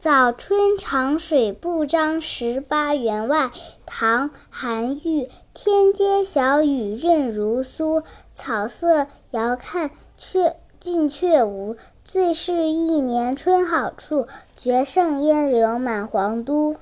早春长水不张。十八员外，唐韩愈。天街小雨润如酥，草色遥看却近却无。最是一年春好处，绝胜烟柳满皇都。